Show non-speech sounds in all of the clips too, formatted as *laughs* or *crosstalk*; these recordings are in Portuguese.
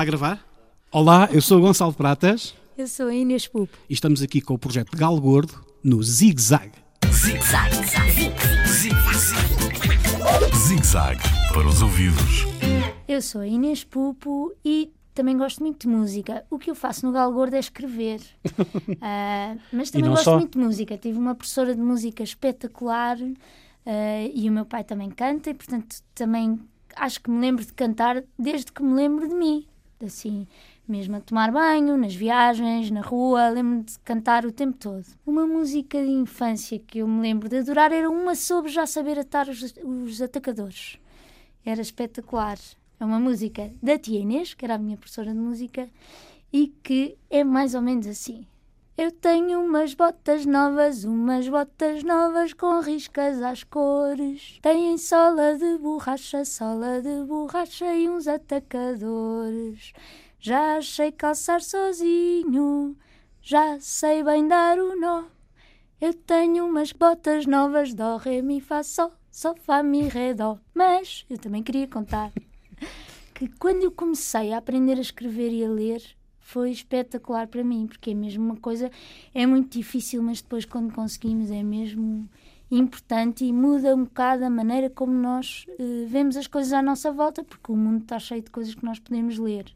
Está a gravar? Olá, eu sou o Gonçalo Pratas Eu sou a Inês Pupo. e estamos aqui com o projeto Galo Gordo no Zig Zag. Zig Zag para os ouvidos. Eu sou a Inês Pupo e também gosto muito de música. O que eu faço no Galo Gordo é escrever. *laughs* Ah, mas também gosto só. muito de música. Tive uma professora de música espetacular ah, e o meu pai também canta e, portanto, também acho que me lembro de cantar desde que me lembro de mim. Assim, mesmo a tomar banho, nas viagens, na rua, lembro-me de cantar o tempo todo. Uma música de infância que eu me lembro de adorar era uma sobre já saber atar os, os atacadores. Era espetacular. É uma música da tia Inês, que era a minha professora de música, e que é mais ou menos assim. Eu tenho umas botas novas, umas botas novas com riscas às cores. Têm sola de borracha, sola de borracha e uns atacadores. Já achei calçar sozinho, já sei bem dar o nó. Eu tenho umas botas novas, dó, ré, mi, fá, sol, sol, fá, mi, ré, dó. Mas eu também queria contar *laughs* que quando eu comecei a aprender a escrever e a ler foi espetacular para mim, porque é mesmo uma coisa, é muito difícil, mas depois quando conseguimos é mesmo importante e muda um bocado a maneira como nós eh, vemos as coisas à nossa volta, porque o mundo está cheio de coisas que nós podemos ler.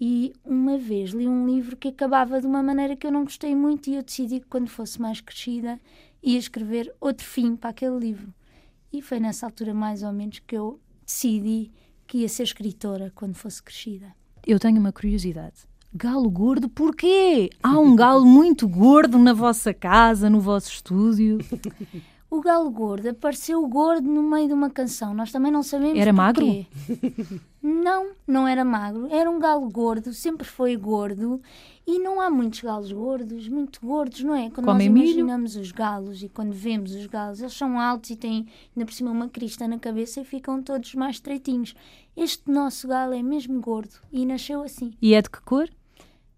E uma vez li um livro que acabava de uma maneira que eu não gostei muito e eu decidi que quando fosse mais crescida ia escrever outro fim para aquele livro. E foi nessa altura mais ou menos que eu decidi que ia ser escritora quando fosse crescida. Eu tenho uma curiosidade. Galo gordo, porquê? Há um galo muito gordo na vossa casa, no vosso estúdio. O galo gordo apareceu gordo no meio de uma canção. Nós também não sabemos Era magro? Não, não era magro. Era um galo gordo, sempre foi gordo. E não há muitos galos gordos, muito gordos, não é? Quando Comem nós milho? imaginamos os galos e quando vemos os galos, eles são altos e têm ainda por cima uma crista na cabeça e ficam todos mais estreitinhos. Este nosso galo é mesmo gordo e nasceu assim. E é de que cor?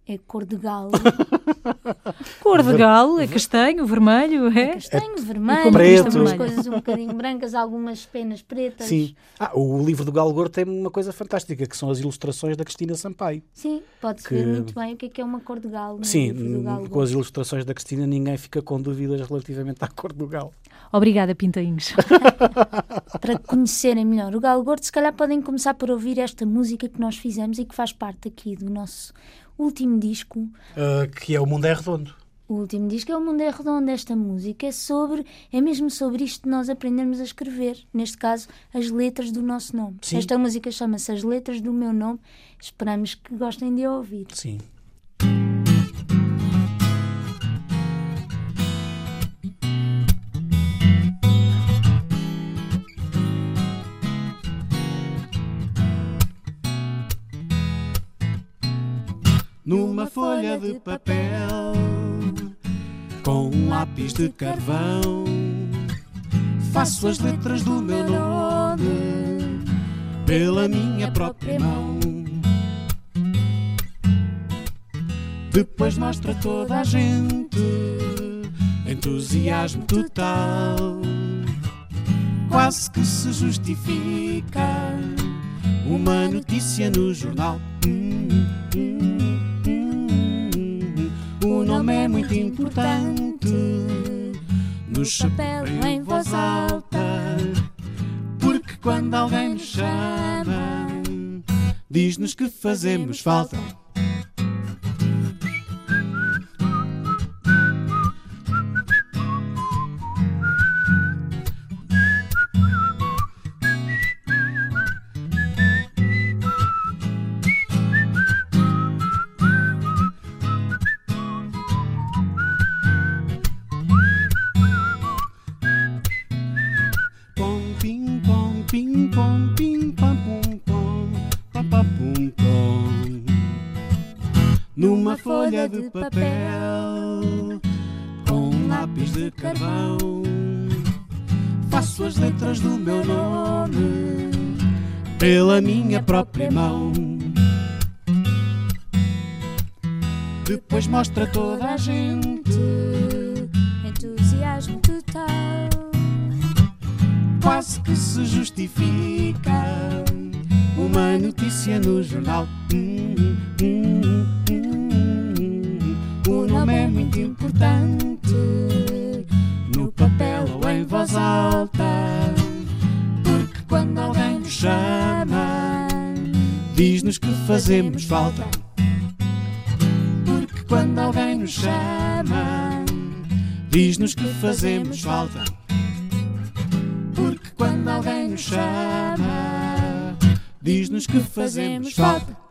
É cor de galo. *laughs* Cor de galo, é castanho, vermelho, é? Castanho, vermelho, como preto. algumas coisas um bocadinho brancas, algumas penas pretas. Sim. Ah, o livro do Galo Gordo tem uma coisa fantástica, que são as ilustrações da Cristina Sampaio. Sim, pode-se Que- ver muito bem o que é que é uma cor de galo. Sim, galo com as ilustrações da Cristina ninguém fica com dúvidas relativamente à cor do galo. Obrigada, Pintainhos. *laughs* Para conhecerem melhor o Galo Gordo, se calhar podem começar por ouvir esta música que nós fizemos e que faz parte aqui do nosso último disco. Ah, que é O Mundo é Redondo. O último disco é O Mundo é Redondo. Esta música é sobre, é mesmo sobre isto de nós aprendermos a escrever. Neste caso, as letras do nosso nome. Sim. Esta música chama-se As Letras do Meu Nome. Esperamos que gostem de ouvir. Sim. Numa folha de papel, com um lápis de carvão, faço as letras do meu nome pela minha própria mão. Depois mostra toda a gente entusiasmo total. Quase que se justifica uma notícia no jornal. Nome é muito importante no chapéu em voz alta. Porque quando alguém nos chama, diz-nos que fazemos falta. De papel, com um lápis de carvão, faço as letras do meu nome pela minha própria mão. Depois mostra toda a gente Entusiasmo total. quase que se justifica uma notícia no jornal. Hum, hum, importante no papel ou em voz alta. Porque quando alguém nos chama, diz-nos que fazemos falta. Porque quando alguém nos chama, diz-nos que fazemos falta. Porque quando alguém nos chama, diz-nos que fazemos falta.